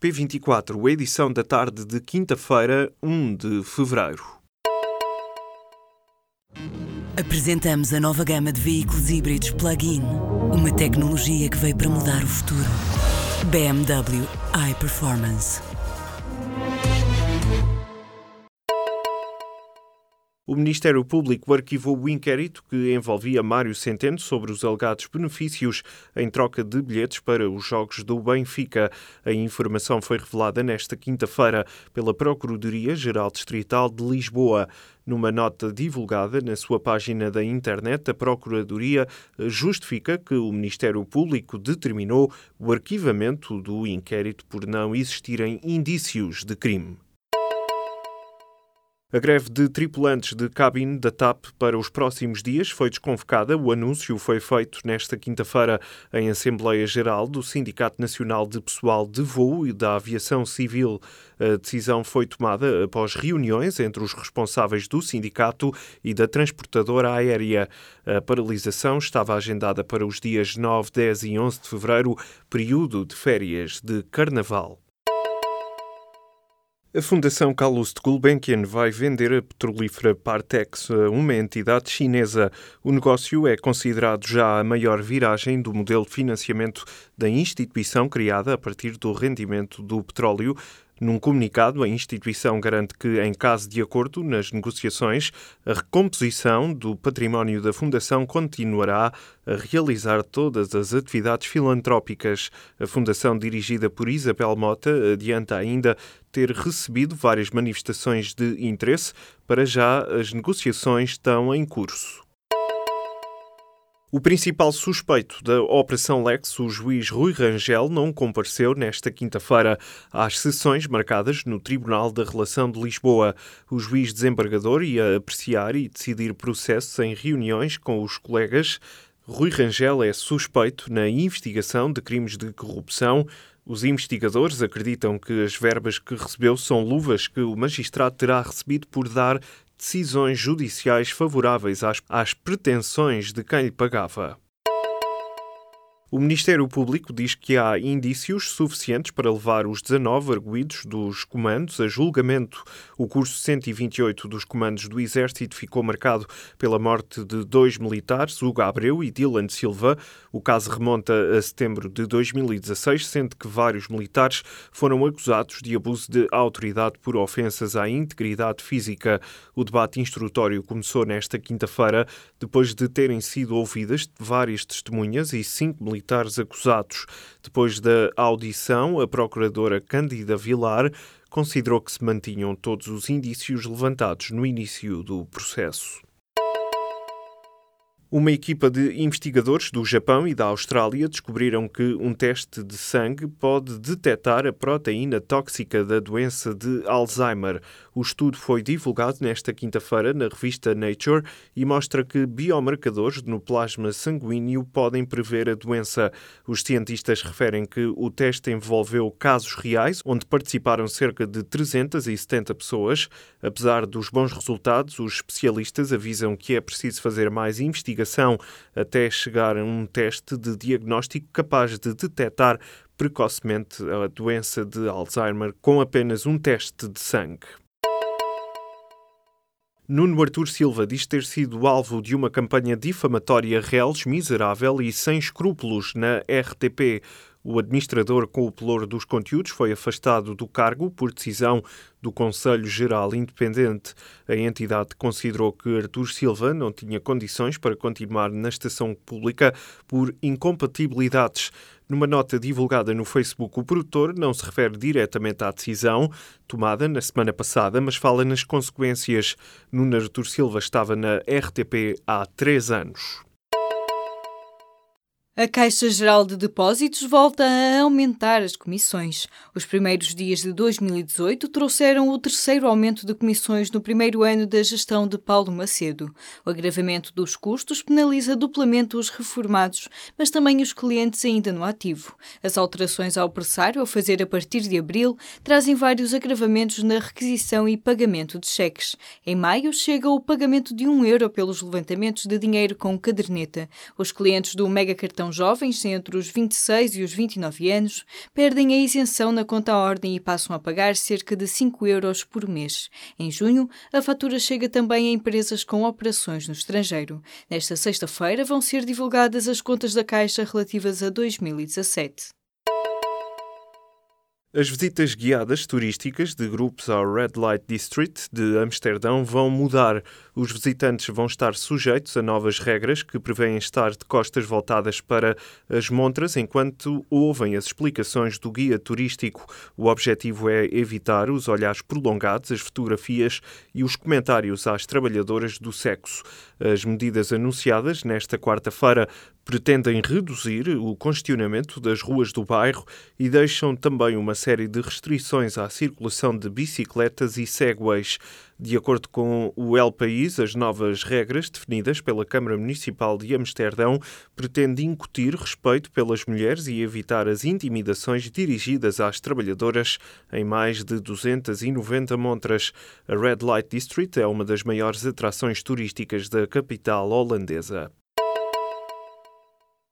P24, edição da tarde de quinta-feira, 1 de fevereiro. Apresentamos a nova gama de veículos híbridos plug-in. Uma tecnologia que veio para mudar o futuro. BMW iPerformance. O Ministério Público arquivou o inquérito que envolvia Mário Centeno sobre os alegados benefícios em troca de bilhetes para os Jogos do Benfica. A informação foi revelada nesta quinta-feira pela Procuradoria-Geral Distrital de Lisboa. Numa nota divulgada na sua página da internet, a Procuradoria justifica que o Ministério Público determinou o arquivamento do inquérito por não existirem indícios de crime. A greve de tripulantes de cabine da TAP para os próximos dias foi desconvocada. O anúncio foi feito nesta quinta-feira em Assembleia Geral do Sindicato Nacional de Pessoal de Voo e da Aviação Civil. A decisão foi tomada após reuniões entre os responsáveis do sindicato e da transportadora aérea. A paralisação estava agendada para os dias 9, 10 e 11 de fevereiro, período de férias de Carnaval. A Fundação Carlos de Gulbenkian vai vender a petrolífera Partex a uma entidade chinesa. O negócio é considerado já a maior viragem do modelo de financiamento da instituição criada a partir do rendimento do petróleo num comunicado, a instituição garante que, em caso de acordo nas negociações, a recomposição do património da Fundação continuará a realizar todas as atividades filantrópicas. A Fundação, dirigida por Isabel Mota, adianta ainda ter recebido várias manifestações de interesse. Para já, as negociações estão em curso. O principal suspeito da Operação Lex, o juiz Rui Rangel, não compareceu nesta quinta-feira às sessões marcadas no Tribunal da Relação de Lisboa. O juiz desembargador ia apreciar e decidir processos em reuniões com os colegas. Rui Rangel é suspeito na investigação de crimes de corrupção. Os investigadores acreditam que as verbas que recebeu são luvas que o magistrado terá recebido por dar decisões judiciais favoráveis às, às pretensões de quem lhe pagava. O Ministério Público diz que há indícios suficientes para levar os 19 arguídos dos comandos a julgamento. O curso 128 dos comandos do Exército ficou marcado pela morte de dois militares, Hugo Abreu e Dylan Silva. O caso remonta a setembro de 2016, sendo que vários militares foram acusados de abuso de autoridade por ofensas à integridade física. O debate instrutório começou nesta quinta-feira, depois de terem sido ouvidas várias testemunhas e cinco militares militares acusados. Depois da audição, a procuradora Cândida Vilar considerou que se mantinham todos os indícios levantados no início do processo. Uma equipa de investigadores do Japão e da Austrália descobriram que um teste de sangue pode detectar a proteína tóxica da doença de Alzheimer. O estudo foi divulgado nesta quinta-feira na revista Nature e mostra que biomarcadores no plasma sanguíneo podem prever a doença. Os cientistas referem que o teste envolveu casos reais, onde participaram cerca de 370 pessoas. Apesar dos bons resultados, os especialistas avisam que é preciso fazer mais investigações até chegar a um teste de diagnóstico capaz de detectar precocemente a doença de Alzheimer com apenas um teste de sangue. Nuno Artur Silva diz ter sido alvo de uma campanha difamatória reles, miserável e sem escrúpulos na RTP. O administrador com o pelour dos conteúdos foi afastado do cargo por decisão do Conselho Geral Independente. A entidade considerou que Artur Silva não tinha condições para continuar na estação pública por incompatibilidades. Numa nota divulgada no Facebook, o produtor não se refere diretamente à decisão tomada na semana passada, mas fala nas consequências. Nuno Artur Silva estava na RTP há três anos. A Caixa Geral de Depósitos volta a aumentar as comissões. Os primeiros dias de 2018 trouxeram o terceiro aumento de comissões no primeiro ano da gestão de Paulo Macedo. O agravamento dos custos penaliza duplamente os reformados, mas também os clientes ainda no ativo. As alterações ao pressário a fazer a partir de abril trazem vários agravamentos na requisição e pagamento de cheques. Em maio chega o pagamento de um euro pelos levantamentos de dinheiro com caderneta. Os clientes do Mega Cartão jovens entre os 26 e os 29 anos, perdem a isenção na conta ordem e passam a pagar cerca de 5 euros por mês. Em junho, a fatura chega também a empresas com operações no estrangeiro. Nesta sexta-feira vão ser divulgadas as contas da Caixa relativas a 2017. As visitas guiadas turísticas de grupos ao Red Light District de Amsterdão vão mudar. Os visitantes vão estar sujeitos a novas regras que prevêem estar de costas voltadas para as montras enquanto ouvem as explicações do guia turístico. O objetivo é evitar os olhares prolongados, as fotografias e os comentários às trabalhadoras do sexo. As medidas anunciadas nesta quarta-feira pretendem reduzir o congestionamento das ruas do bairro e deixam também uma série de restrições à circulação de bicicletas e segways. De acordo com o El País, as novas regras definidas pela Câmara Municipal de Amsterdão pretendem incutir respeito pelas mulheres e evitar as intimidações dirigidas às trabalhadoras em mais de 290 montras. A Red Light District é uma das maiores atrações turísticas da capital holandesa.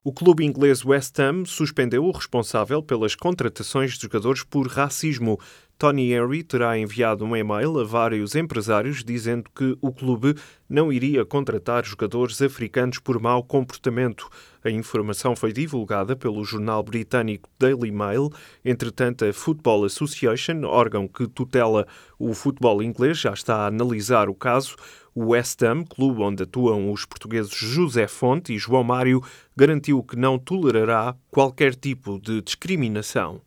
O clube inglês West Ham suspendeu o responsável pelas contratações de jogadores por racismo. Tony Henry terá enviado um e-mail a vários empresários dizendo que o clube não iria contratar jogadores africanos por mau comportamento. A informação foi divulgada pelo jornal britânico Daily Mail. Entretanto, a Football Association, órgão que tutela o futebol inglês, já está a analisar o caso. O West Ham, clube onde atuam os portugueses José Fonte e João Mário, garantiu que não tolerará qualquer tipo de discriminação.